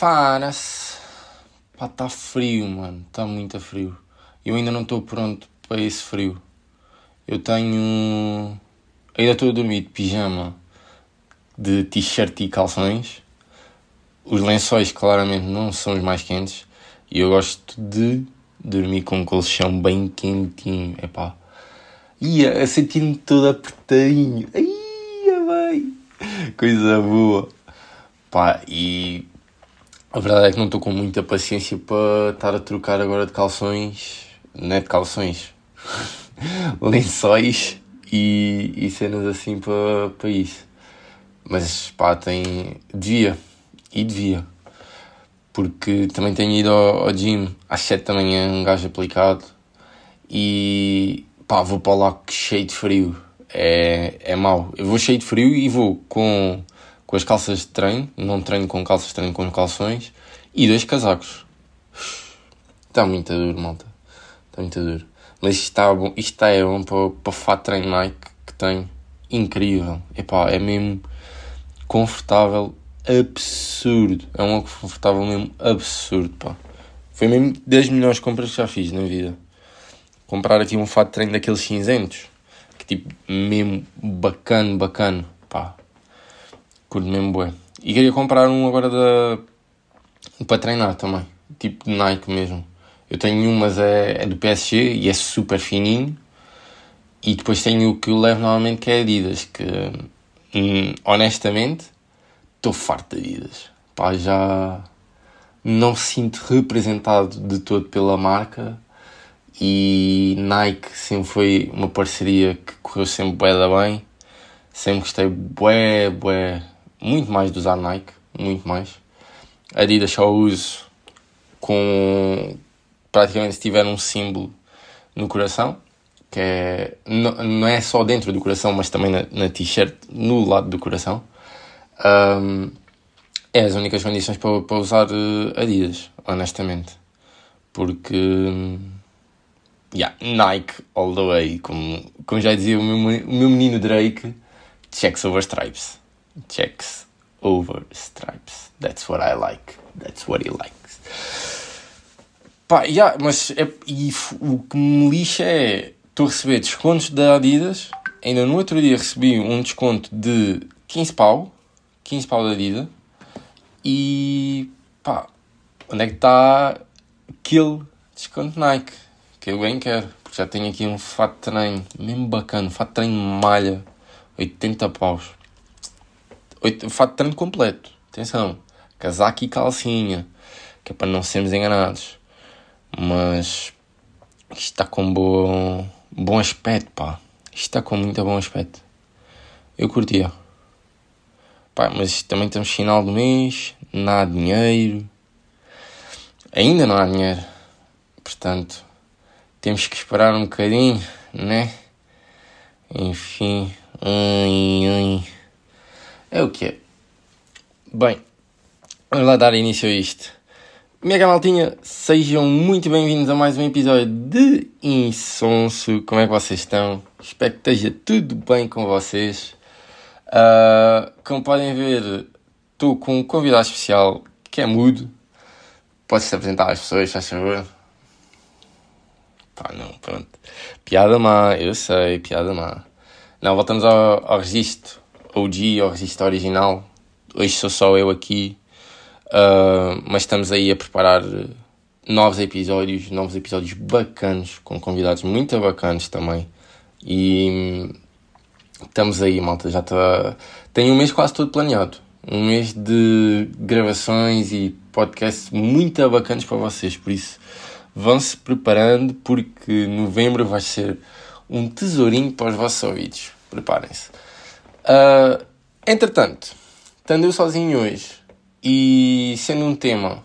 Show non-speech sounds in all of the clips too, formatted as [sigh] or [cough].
Fara-se. Pá, está frio, mano. Está muito frio. Eu ainda não estou pronto para esse frio. Eu tenho. Ainda estou a dormir de pijama, de t-shirt e calções. Os lençóis, claramente, não são os mais quentes. E eu gosto de dormir com um colchão bem quentinho. Epá. Ia a sentir-me todo apertadinho. Ia, vai. Coisa boa. Pá, e a verdade é que não estou com muita paciência para estar a trocar agora de calções. Não é de calções. [laughs] lençóis e, e cenas assim para, para isso. Mas pá, tem. Devia. E devia. Porque também tenho ido ao, ao gym às 7 da manhã, um gajo aplicado. E pá, vou para lá cheio de frio. É, é mau. Eu vou cheio de frio e vou com, com as calças de treino. Não treino com calças, treino com calções. E dois casacos. Está muito duro, malta. Está muito duro. Mas isto está bom, isto está é bom para, para o fato treino Nike que tem. Incrível. Epá, é mesmo confortável, absurdo. É um confortável mesmo absurdo, pá. Foi mesmo das melhores compras que já fiz na vida. Comprar aqui um fato de treino daqueles cinzentos. Que tipo, mesmo bacana, bacana. Curto mesmo bué. E queria comprar um agora da... para treinar também. Tipo de Nike mesmo. Eu tenho um, mas é, é do PSG e é super fininho. E depois tenho o que eu levo normalmente que é Adidas, que hum, honestamente estou farto de Adidas. Pá, já não sinto representado de todo pela marca e Nike sempre foi uma parceria que correu sempre bué da bem. Sempre gostei bué, bué, muito mais de usar Nike, muito mais. Adidas só uso com, praticamente se tiver um símbolo no coração, que é, não, não é só dentro do coração, mas também na, na t-shirt, no lado do coração, um, é as únicas condições para, para usar uh, Adidas, honestamente. Porque, yeah, Nike all the way, como, como já dizia o meu, o meu menino Drake, checks over stripes. Checks over stripes. That's what I like. That's what he likes. Pá, yeah, mas é, e o que me lixa é. Estou a receber descontos da Adidas. Ainda no outro dia recebi um desconto de 15 pau. 15 pau da Adidas. E. pá, onde é que está aquele desconto Nike? Que eu bem quero. Porque já tenho aqui um fato de treino. Mesmo bacana. Fato de treino malha. 80 paus. Fato de treino completo. Atenção. Casaco e calcinha. Que é para não sermos enganados. Mas isto está com bom, bom aspecto, pá. Isto está com muito bom aspecto. Eu curtia. Pá, mas também estamos final do mês, não há dinheiro. Ainda não há dinheiro. Portanto, temos que esperar um bocadinho, né? Enfim, ai, ai. É o que é. Bem, vamos lá dar início a isto. Mega Maltinha, sejam muito bem-vindos a mais um episódio de Insonso. Como é que vocês estão? Espero que esteja tudo bem com vocês. Uh, como podem ver, estou com um convidado especial que é mudo. Pode-se apresentar às pessoas, faz favor. Pá, não, pronto. Piada má, eu sei, piada má. Não, voltamos ao, ao registro OG, ao registro original. Hoje sou só eu aqui. Uh, mas estamos aí a preparar novos episódios, novos episódios bacanos, com convidados muito bacanos também. E estamos aí, malta. Já está. Tem um mês quase todo planeado. Um mês de gravações e podcasts muito bacanas para vocês. Por isso, vão-se preparando, porque novembro vai ser um tesourinho para os vossos ouvidos. Preparem-se. Uh, entretanto, estando eu sozinho hoje e sendo um tema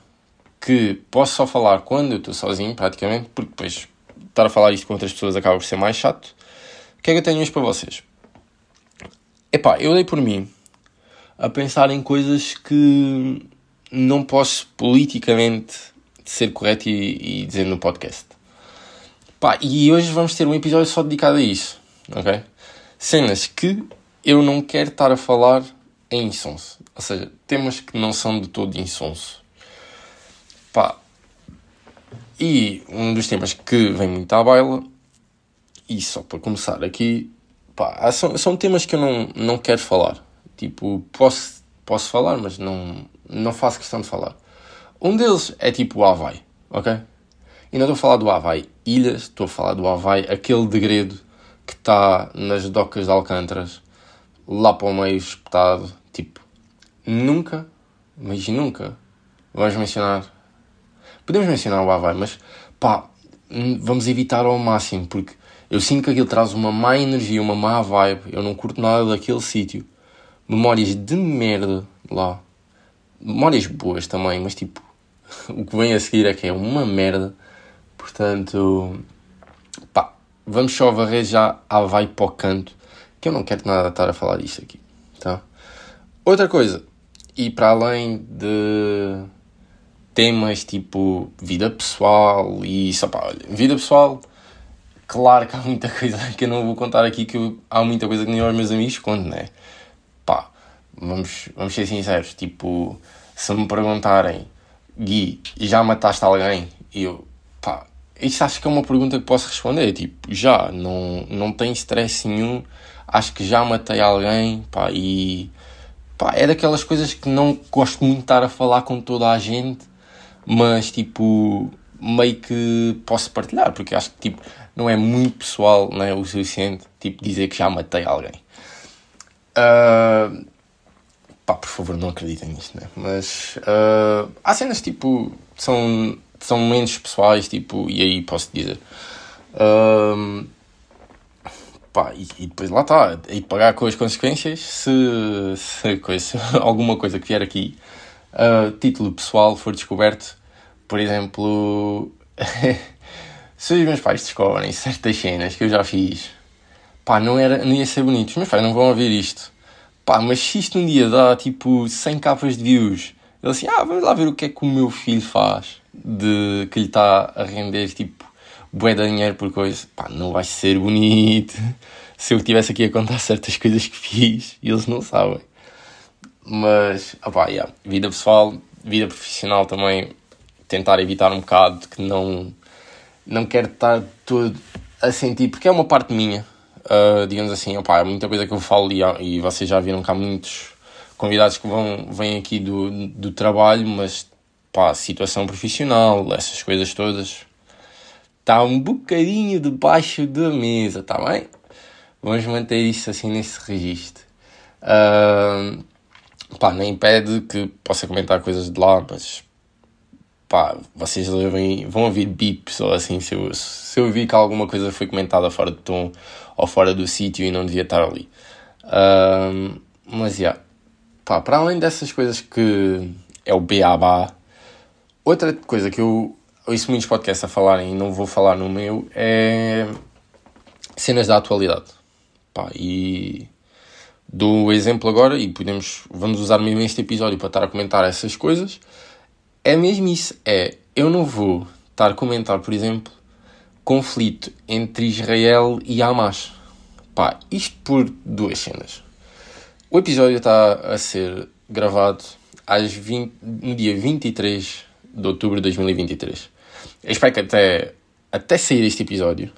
que posso só falar quando eu estou sozinho, praticamente, porque depois estar a falar isto com outras pessoas acaba por ser mais chato. O que é que eu tenho hoje para vocês? Epá, eu dei por mim a pensar em coisas que não posso politicamente ser correto e, e dizer no podcast. Pá, e hoje vamos ter um episódio só dedicado a isso, ok? Cenas que eu não quero estar a falar em insonso. Ou seja, temas que não são de todo insonso. Pá. E um dos temas que vem muito à baila, e só para começar aqui, pá, são, são temas que eu não, não quero falar. Tipo, posso, posso falar, mas não, não faço questão de falar. Um deles é tipo o Havaí, ok? E não estou a falar do Havaí Ilhas, estou a falar do Havaí, aquele degredo que está nas docas de Alcântaras, lá para o meio espetado. Tipo, nunca, mas nunca, vamos mencionar. Podemos mencionar o Havaí, mas pá, vamos evitar ao máximo, porque eu sinto que aquilo traz uma má energia, uma má vibe. Eu não curto nada daquele sítio. Memórias de merda lá. Memórias boas também, mas tipo, [laughs] o que vem a seguir é que é uma merda. Portanto, pá, vamos só varrer já a vai para o canto, que eu não quero nada estar a falar disto aqui, tá? Outra coisa, e para além de temas tipo vida pessoal e só pá, olha, vida pessoal, claro que há muita coisa [laughs] que eu não vou contar aqui, que eu, há muita coisa que nem aos meus amigos conto, né? Pá, vamos, vamos ser sinceros, tipo, se me perguntarem Gui, já mataste alguém? Eu, pá, isto acho que é uma pergunta que posso responder. Tipo, já, não, não tem stress nenhum. Acho que já matei alguém, pá, e pá, é daquelas coisas que não gosto muito de estar a falar com toda a gente, mas tipo, meio que posso partilhar, porque acho que tipo, não é muito pessoal, não é o suficiente, tipo, dizer que já matei alguém. Uh, pá, por favor, não acreditem nisto, né? Mas uh, há cenas tipo, são, são menos pessoais, tipo, e aí posso dizer. Uh, pá, e, e, depois lá está, e pagar com as consequências se, se, [laughs] alguma coisa que vier aqui, uh, título pessoal, for descoberto, por exemplo, [laughs] se os meus pais descobrem certas cenas que eu já fiz, pá, não, era, não ia ser bonito. Os meus pais não vão ouvir isto. Pá, mas se isto um dia dá tipo 100 capas de views, ele assim, ah, vamos lá ver o que é que o meu filho faz de que lhe está a render tipo bué de dinheiro por coisa, pá, não vai ser bonito [laughs] se eu estivesse aqui a contar certas coisas que fiz e eles não sabem. Mas, opá, yeah, vida pessoal, vida profissional também, tentar evitar um bocado que não, não quero estar todo a sentir, porque é uma parte minha, Uh, digamos assim, opa, há muita coisa que eu falo e, e vocês já viram que há muitos convidados que vão, vêm aqui do, do trabalho, mas pá, situação profissional, essas coisas todas, está um bocadinho debaixo da mesa, está bem? Vamos manter isso assim nesse registro. Uh, pá, nem impede que possa comentar coisas de lá, mas pá, vocês devem, vão ouvir bips ou assim, se eu, se eu vi que alguma coisa foi comentada fora de tom ou fora do sítio e não devia estar ali. Um, mas, já, yeah. pá, para além dessas coisas que é o beabá, outra coisa que eu ouço muitos podcasts a falarem e não vou falar no meu é cenas da atualidade. Pá, e dou o exemplo agora e podemos, vamos usar mesmo este episódio para estar a comentar essas coisas. É mesmo isso, é, eu não vou estar a comentar, por exemplo, conflito entre Israel e Hamas. Pá, isto por duas cenas. O episódio está a ser gravado às 20, no dia 23 de outubro de 2023. Eu espero que até, até sair este episódio,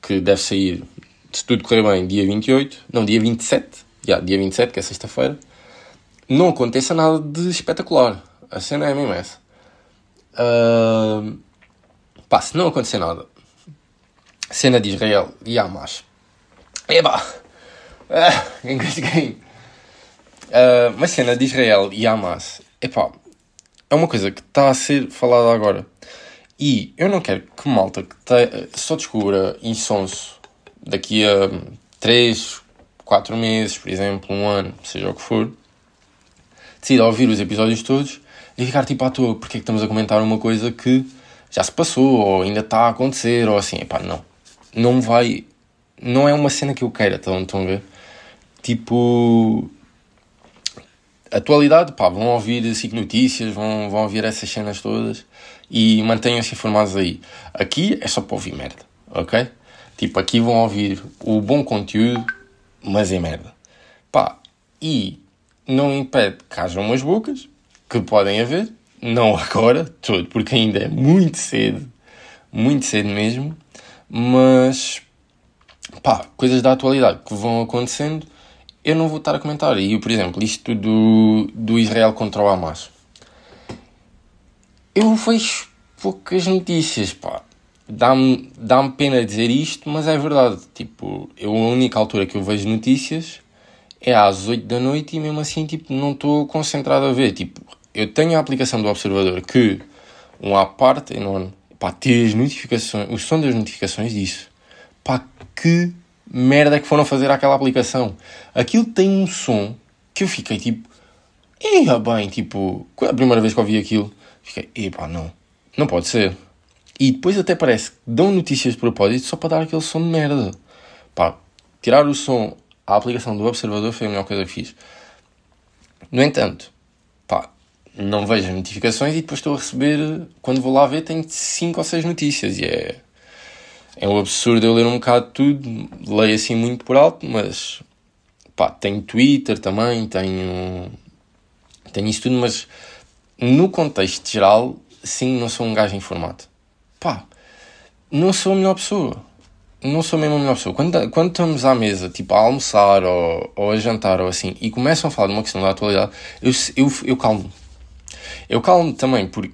que deve sair, se tudo correr bem, dia 28, não, dia 27, yeah, dia 27, que é sexta-feira, não aconteça nada de espetacular. A cena é mesmo essa. Uh, pá, se não acontecer nada, Cena de Israel e Hamas. Eba! Ah. Uh, mas cena de Israel e Hamas. Epá, é uma coisa que está a ser falada agora. E eu não quero que malta que te, só descubra insonso daqui a 3, 4 meses, por exemplo, um ano, seja o que for, decida ouvir os episódios todos e ficar tipo à toa, porque é que estamos a comentar uma coisa que já se passou, ou ainda está a acontecer, ou assim, epá, não não vai. Não é uma cena que eu queira, estão, estão a ver? Tipo. Atualidade, pá, vão ouvir SIC Notícias, vão, vão ouvir essas cenas todas e mantenham-se informados aí. Aqui é só para ouvir merda, ok? Tipo, aqui vão ouvir o bom conteúdo, mas é merda. Pá, e não impede que haja umas bocas, que podem haver, não [laughs] agora, todo, porque ainda é muito cedo, muito cedo mesmo, mas pá, coisas da atualidade que vão acontecendo, eu não vou estar a comentar. E, por exemplo, isto do, do Israel contra o Hamas. Eu vejo poucas notícias, pá. Dá-me dá pena dizer isto, mas é verdade. Tipo, eu, a única altura que eu vejo notícias é às 8 da noite e mesmo assim, tipo, não estou concentrado a ver. Tipo, eu tenho a aplicação do Observador que, um à parte enorme, pá, ter as notificações, o som das notificações disso. Pá, que merda que foram fazer àquela aplicação. Aquilo tem um som que eu fiquei tipo, ia bem, tipo, a primeira vez que ouvi aquilo, fiquei, epá, não, não pode ser. E depois até parece que dão notícias de propósito só para dar aquele som de merda. Pá, tirar o som à aplicação do observador foi a melhor coisa que fiz. No entanto, pá, não vejo as notificações e depois estou a receber, quando vou lá ver, tenho 5 ou 6 notícias e é é um absurdo eu ler um bocado tudo, leio assim muito por alto, mas pá, tenho Twitter também, tenho, tenho isso tudo, mas no contexto geral, sim, não sou um gajo informado. Pá, não sou a melhor pessoa. Não sou mesmo a melhor pessoa. Quando, quando estamos à mesa, tipo, a almoçar ou, ou a jantar ou assim, e começam a falar de uma questão da atualidade, eu, eu, eu calmo. Eu calmo também porque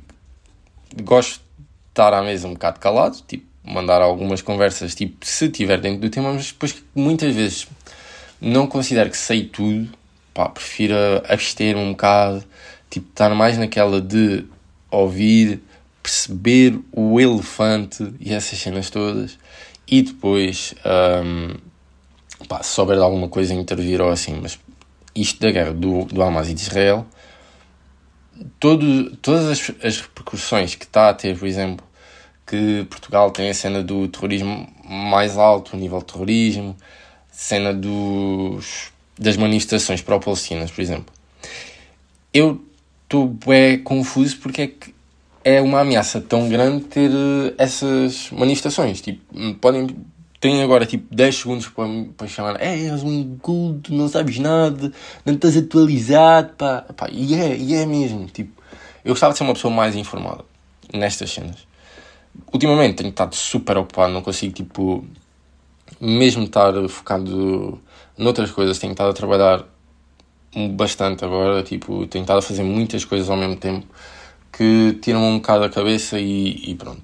gosto de estar à mesa um bocado calado, tipo, mandar algumas conversas, tipo, se estiver dentro do tema, mas depois muitas vezes não considero que sei tudo, pá, prefiro abster-me um bocado, tipo, estar mais naquela de ouvir, perceber o elefante e essas cenas todas, e depois, um, pá, se souber de alguma coisa, intervir ou assim, mas isto da guerra do, do Hamas e de Israel, todo, todas as, as repercussões que está a ter, por exemplo, que Portugal tem a cena do terrorismo mais alto, o nível de terrorismo, cena dos, das manifestações pró-palestinas, por exemplo. Eu estou bem confuso porque é que é uma ameaça tão grande ter eh, essas manifestações. Tipo, podem têm agora tipo 10 segundos para, para chamar é, és um inculto, não sabes nada, não estás atualizado, pá. pá e, é, e é mesmo, tipo, eu gostava de ser uma pessoa mais informada nestas cenas ultimamente tenho estado super ocupado, não consigo, tipo, mesmo estar focado noutras coisas, tenho estado a trabalhar bastante agora, tipo, tenho estado a fazer muitas coisas ao mesmo tempo que tiram um bocado a cabeça e, e pronto.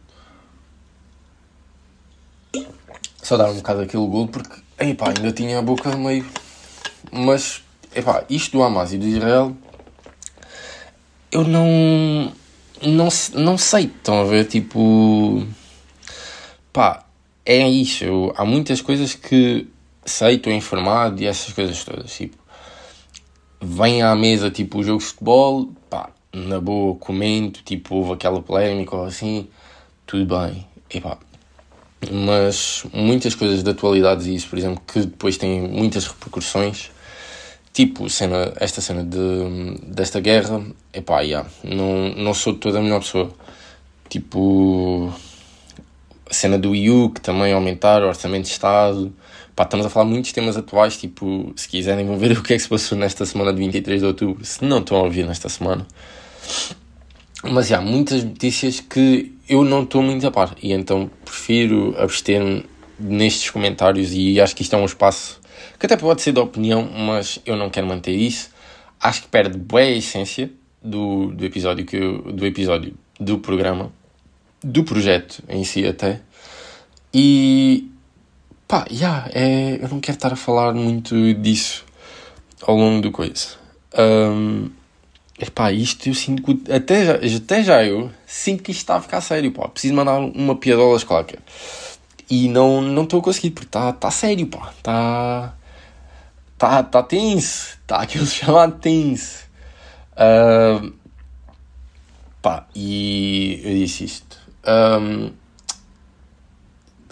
Só dar um bocado aquele golo porque, epá, ainda tinha a boca meio. Mas, epá, isto do Hamas e do Israel, eu não não, não sei, estão a ver? Tipo, pá, é isso. Eu, há muitas coisas que sei, estou informado e essas coisas todas. Tipo, vem à mesa, tipo, o jogo de futebol, pá, na boa, comento, tipo, houve aquela polémica ou assim, tudo bem, e pá. Mas muitas coisas de atualidades e isso, por exemplo, que depois têm muitas repercussões, tipo cena, esta cena de, desta guerra, epá, yeah, não, não sou toda a melhor pessoa. Tipo, a cena do EU, que também aumentar o orçamento de Estado. Pá, estamos a falar muitos temas atuais, tipo, se quiserem vão ver o que é que se passou nesta semana de 23 de outubro, se não estão a ouvir nesta semana. Mas há muitas notícias que eu não estou muito a par, e então prefiro abster-me nestes comentários e acho que isto é um espaço que até pode ser de opinião, mas eu não quero manter isso. Acho que perde boa essência do, do episódio que eu, do episódio do programa, do projeto em si até. E pá, yeah, é, eu não quero estar a falar muito disso ao longo do coisa. Um, epá, isto eu sinto que até já, até já eu sinto que isto está a ficar sério, pá. Preciso mandar uma piadola qualquer. E não estou a conseguir, porque está tá sério, pá. Está tá, tá tenso, tá aquilo [laughs] chamado tenso. Uh, pá, e eu disse isto. Um,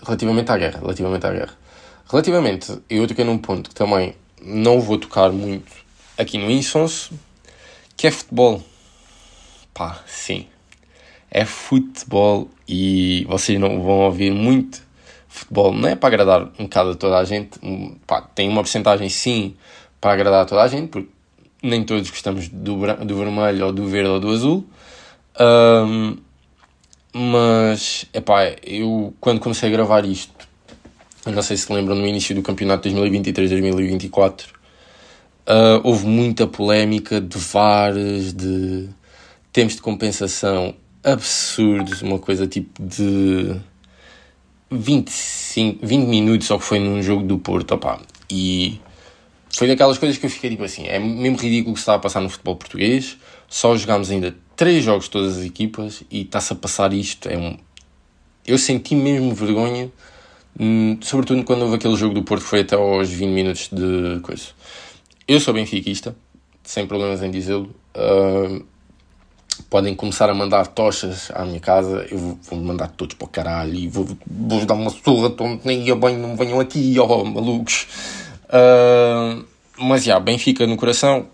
relativamente à guerra, relativamente à guerra. Relativamente, eu toquei num ponto que também não vou tocar muito aqui no Insonso, que é futebol. Pá, sim. É futebol e vocês não vão ouvir muito futebol não é para agradar um bocado a toda a gente, pá, tem uma porcentagem sim para agradar a toda a gente, porque nem todos gostamos do, do vermelho ou do verde ou do azul, Um, mas, epá, eu quando comecei a gravar isto, não sei se lembram, no início do campeonato 2023-2024, uh, houve muita polémica de VARs, de tempos de compensação absurdos, uma coisa tipo de 25, 20 minutos só que foi num jogo do Porto, opá, e foi daquelas coisas que eu fiquei tipo assim, é mesmo ridículo o que se está a passar no futebol português, só jogámos ainda três jogos todas as equipas e está-se a passar isto, é um... Eu senti mesmo vergonha, hum, sobretudo quando houve aquele jogo do Porto que foi até aos 20 minutos de coisa. Eu sou benfiquista, sem problemas em dizê-lo, uh, podem começar a mandar tochas à minha casa, eu vou, mandar todos para o caralho e vou, vou dar uma surra, então nem ia bem, não venham aqui, ó oh, malucos. Uh, mas já, Benfica no coração.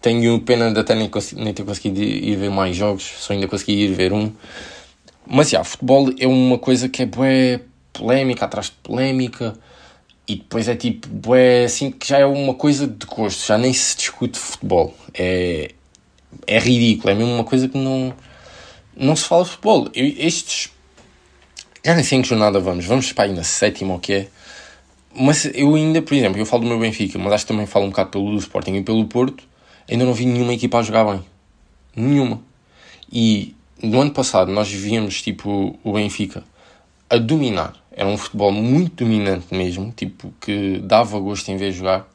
Tenho pena de até nem, nem ter conseguido ir ver mais jogos, só ainda consegui ir ver um. Mas já, futebol é uma coisa que é bué polémica atrás de polémica e depois é tipo, bué assim que já é uma coisa de gosto, já nem se discute futebol. É, é ridículo, é mesmo uma coisa que não, não se fala de futebol. Eu, estes. Já nem sei em que jornada vamos, vamos para aí na sétima ou que é. Mas eu ainda, por exemplo, eu falo do meu Benfica, mas acho que também falo um bocado pelo do Sporting e pelo Porto, ainda não vi nenhuma equipa a jogar bem. Nenhuma. E no ano passado nós víamos tipo o Benfica a dominar. Era um futebol muito dominante mesmo, tipo que dava gosto em ver jogar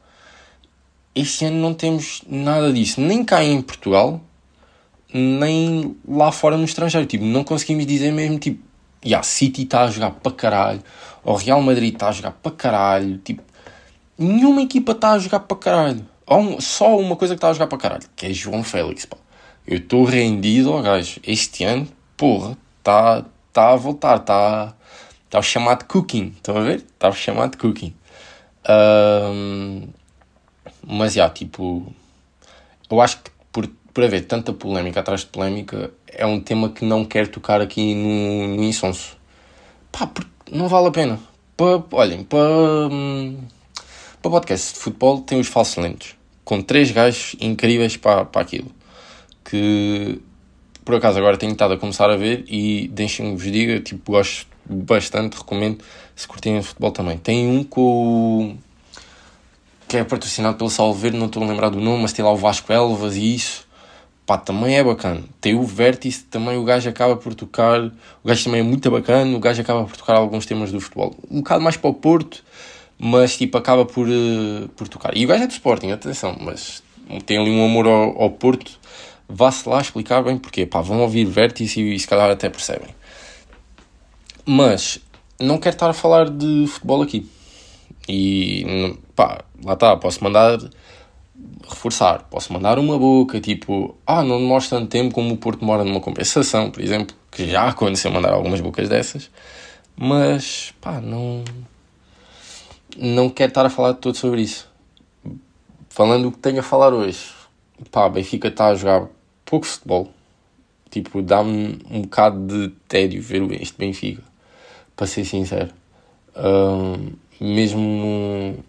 este ano não temos nada disso, nem cá em Portugal, nem lá fora no estrangeiro. Tipo, não conseguimos dizer mesmo, tipo, yeah, City está a jogar para caralho, ou Real Madrid está a jogar para caralho. Tipo, nenhuma equipa está a jogar para caralho. Ou só uma coisa que está a jogar para caralho, que é João Félix, pá. Eu estou rendido ao gajo. Este ano, porra, está tá a voltar, está tá o chamado cooking. Estão a ver? Está o chamado cooking. Um, mas, já, tipo... Eu acho que por, por haver tanta polémica atrás de polémica, é um tema que não quero tocar aqui no, no Insonso. Pá, porque não vale a pena. Pa, olhem, para... Para podcast de futebol tem os falsos lentos. Com três gajos incríveis para, para aquilo. Que por acaso agora tenho estado a começar a ver e deixem-me vos diga, tipo, gosto bastante, recomendo se curtirem futebol também. Tem um com que é patrocinado pelo Salvo Verde, não estou a lembrar do nome, mas tem lá o Vasco Elvas e isso. Pá, também é bacana. Tem o Vértice, também o gajo acaba por tocar. O gajo também é muito bacana, o gajo acaba por tocar alguns temas do futebol. Um bocado mais para o Porto, mas tipo, acaba por, uh, por tocar. E o gajo é do Sporting, atenção, mas tem ali um amor ao, ao Porto. Vá-se lá explicar bem porque, pá, vão ouvir Vértice e se calhar até percebem. Mas não quero estar a falar de futebol aqui. E pá, lá está, posso mandar reforçar, posso mandar uma boca, tipo, ah, não demora tanto tempo como o Porto demora numa compensação, por exemplo, que já aconteceu mandar algumas bocas dessas, mas pá, não não quero estar a falar de tudo sobre isso. Falando o que tenho a falar hoje, pá, Benfica está a jogar pouco futebol, tipo, dá-me um bocado de tédio ver este Benfica, para ser sincero. Um, mesmo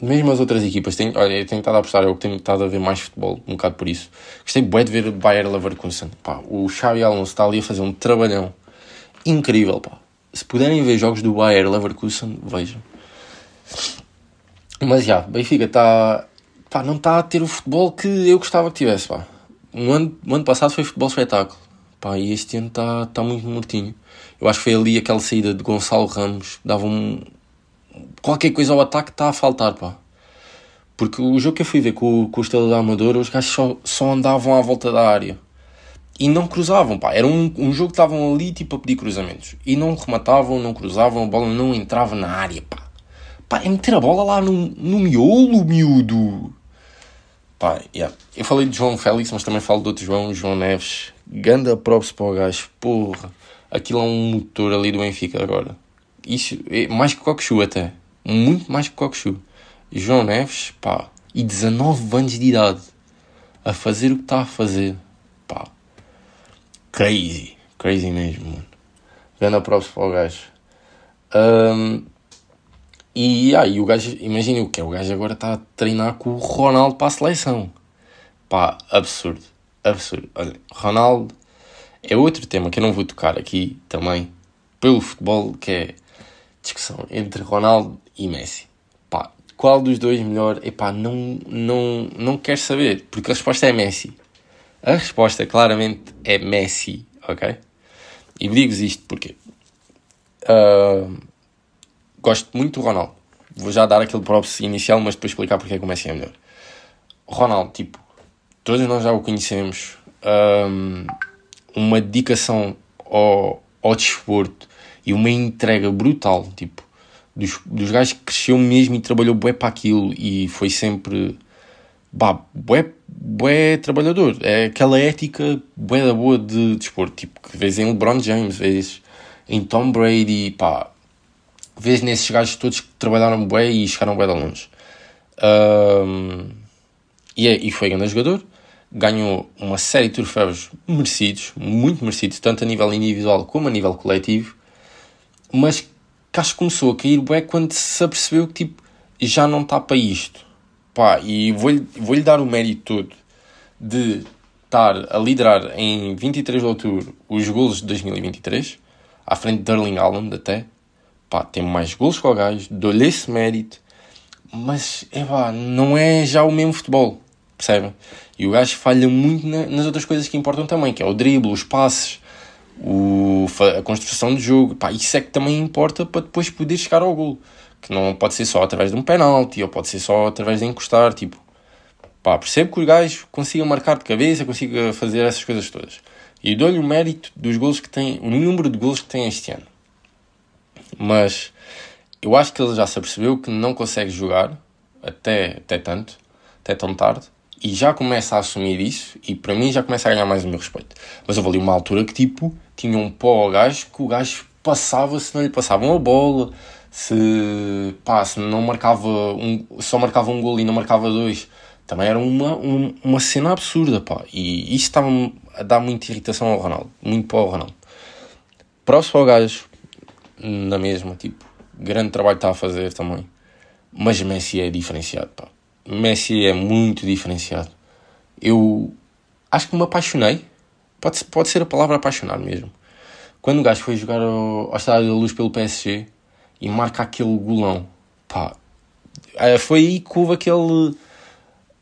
mesmo as outras equipas, tenho, olha, eu tenho estado a apostar, eu tenho estado a ver mais futebol, um bocado por isso. Gostei bem de ver o Bayer Leverkusen. Pá, o Xavi Alonso está ali a fazer um trabalhão incrível. Pá. Se puderem ver jogos do Bayer Leverkusen, vejam. Mas já, Benfica está. Pá, não está a ter o futebol que eu gostava que tivesse. Pá. No, ano, no ano passado foi futebol espetáculo. Pá, e este ano está tá muito mortinho. Eu acho que foi ali aquela saída de Gonçalo Ramos, dava um, qualquer coisa ao ataque está a faltar, pá. Porque o jogo que eu fui ver com, com o Estrela da Amadora, os gajos só, só andavam à volta da área. E não cruzavam, pá. Era um, um jogo que estavam ali, tipo, a pedir cruzamentos. E não rematavam, não cruzavam, a bola não entrava na área, pá. Pá, é meter a bola lá no, no miolo, miúdo. Pá, yeah. Eu falei de João Félix, mas também falo de outro João, João Neves. Ganda props para o gajo, porra. Aquilo é um motor ali do Benfica agora. Isso, é mais que Cockchu até. Muito mais que Cockchu. João Neves, pá, e 19 anos de idade. A fazer o que está a fazer. Pá. Crazy. Crazy mesmo, mano. Ganda props para o gajo. Um, e aí, ah, o gajo, imagina o que é, o gajo agora está a treinar com o Ronaldo para a seleção. Pá, absurdo. Absurdo. Olha, Ronaldo, é outro tema que eu não vou tocar aqui também, pelo futebol, que é discussão entre Ronaldo e Messi. Pá, qual dos dois melhor? Epá, não, não, não quero saber, porque a resposta é Messi. A resposta claramente é Messi, ok? E digo-vos isto porque uh, gosto muito do Ronaldo. Vou já dar aquele props inicial, mas depois explicar porque é que o Messi é melhor. Ronaldo, tipo, todos nós já o conhecemos. Um, uma dedicação ao, ao desporto e uma entrega brutal, tipo, dos, dos gajos que cresceu mesmo e trabalhou bué para aquilo e foi sempre, bah, bué, bué trabalhador. É aquela ética bué da boa de desporto, tipo, que vês em LeBron James, vês em Tom Brady, pá, vês nesses gajos todos que trabalharam bué e chegaram bué de longe. Um, e, é, e foi grande jogador ganhou uma série de troféus merecidos, muito merecidos, tanto a nível individual como a nível coletivo, mas que acho que começou a cair bué quando se apercebeu que tipo, já não está para isto. Pá, e vou-lhe vou dar o mérito todo de estar a liderar em 23 de outubro os golos de 2023, à frente de Erling Haaland até. Pá, tem mais golos que o gajo, dou-lhe esse mérito, mas é não é já o mesmo futebol, percebem? E o gajo falha muito na, nas outras coisas que importam também, que é o drible, os passes, o, a construção de jogo. Pá, isso é que também importa para depois poder chegar ao gol. Que não pode ser só através de um penalti, ou pode ser só através de encostar, tipo... Pá, percebo que o gajo consiga marcar de cabeça, consiga fazer essas coisas todas. E dou-lhe o mérito dos gols que tem, o número de gols que tem este ano. Mas eu acho que ele já se apercebeu que não consegue jogar até, até tanto, até tão tarde, e já começa a assumir isso e para mim já começa a ganhar mais o meu respeito. Mas houve ali uma altura que tipo tinha um pó ao gajo que o gajo passava se não lhe passavam a bola, se, pá, se não marcava um, só marcava um gol e não marcava dois. Também era uma, um, uma cena absurda, pá. E isso estava a dar muita irritação ao Ronaldo, muito pó ao Ronaldo. Próximo ao gajo, na mesma, tipo, grande trabalho está a fazer também. Mas Messi é diferenciado, pá. Messi é muito diferenciado. Eu acho que me apaixonei. Pode, pode ser a palavra apaixonar mesmo. Quando o gajo foi jogar ao, ao Estádio da Luz pelo PSG e marca aquele golão, pá, é, foi aí que houve aquele,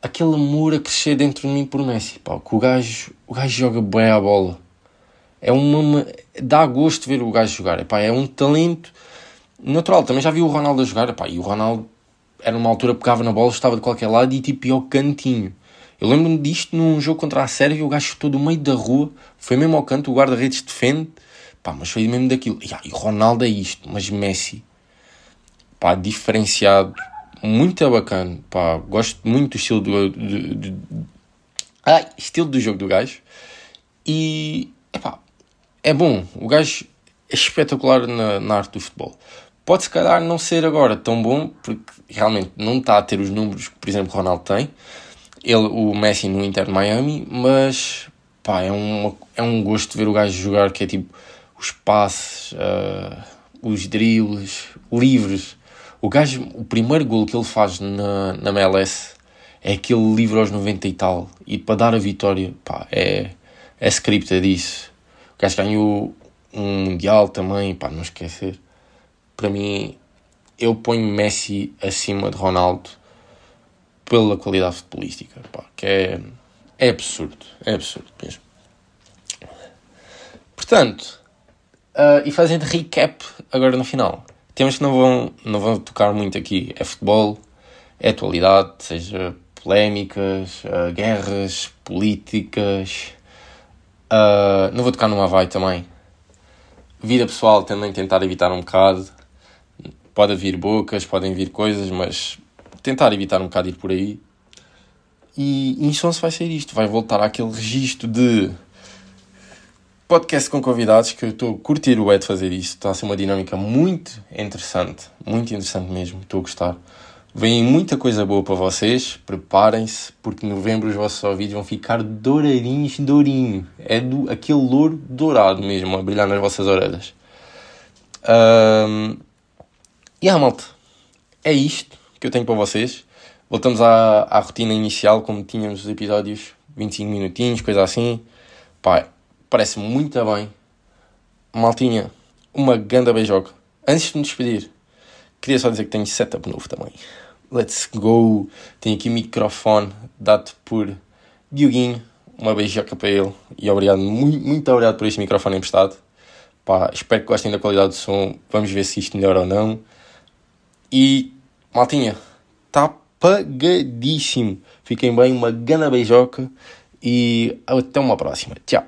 aquele amor a crescer dentro de mim por Messi, pá, que o gajo, o gajo joga bem a bola. É uma, dá gosto ver o gajo jogar, epá, é um talento natural. Também já vi o Ronaldo a jogar, epá, e o Ronaldo era uma altura pegava na bola, estava de qualquer lado e tipo ia ao cantinho. Eu lembro-me disto num jogo contra a Sérvia, o gajo chutou do meio da rua, foi mesmo ao canto, o guarda-redes defende, pá, mas foi mesmo daquilo. E, e Ronaldo é isto, mas Messi, pá, diferenciado, muito bacana, pá, gosto muito do estilo do, do, do, ah, estilo do jogo do gajo e, epá, é bom, o gajo é espetacular na, na arte do futebol. Pode se calhar não ser agora tão bom, porque realmente não está a ter os números que, por exemplo, Ronaldo tem. Ele, o Messi no Inter de Miami, mas pá, é, uma, é um gosto ver o gajo jogar que é tipo os passes, uh, os dribles, livres. O gajo, o primeiro gol que ele faz na, na MLS é aquele livre aos 90 e tal. E para dar a vitória, pá, é, é scripta disso. O gajo ganhou um Mundial também, pá, não esquecer para mim, eu ponho Messi acima de Ronaldo pela qualidade futebolística, pá, que é, é absurdo, é absurdo mesmo. Portanto, uh, e fazendo recap agora no final, temas que não vão, não vão tocar muito aqui é futebol, é atualidade, seja polémicas, uh, guerras, políticas. Uh, não vou tocar no Havaí também. Vida pessoal também tentar evitar um bocado. Pode vir bocas, podem vir coisas, mas tentar evitar um bocado ir por aí. E em se vai ser isto, vai voltar àquele registro de podcast com convidados que eu estou a curtir o é de fazer isto. Está a ser uma dinâmica muito interessante, muito interessante mesmo, estou a gostar. Vem muita coisa boa para vocês, preparem-se, porque em novembro os vossos ouvidos vão ficar douradinhos, dourinho. É do, aquele louro dourado mesmo, a brilhar nas vossas orelhas. Um, e ah, malta, é isto que eu tenho para vocês. Voltamos à, à rotina inicial, como tínhamos os episódios, 25 minutinhos, coisa assim. Pá, parece muito bem. Maltinha, uma ganda beijoca. Antes de me despedir, queria só dizer que tenho setup novo também. Let's go! Tenho aqui microfone dado por Dioguinho. Uma beijoca para ele. E obrigado, muito, muito obrigado por este microfone emprestado. Pá, espero que gostem da qualidade do som. Vamos ver se isto melhora ou não. E, maltinha, está pagadíssimo. Fiquem bem, uma gana beijoca e até uma próxima. Tchau.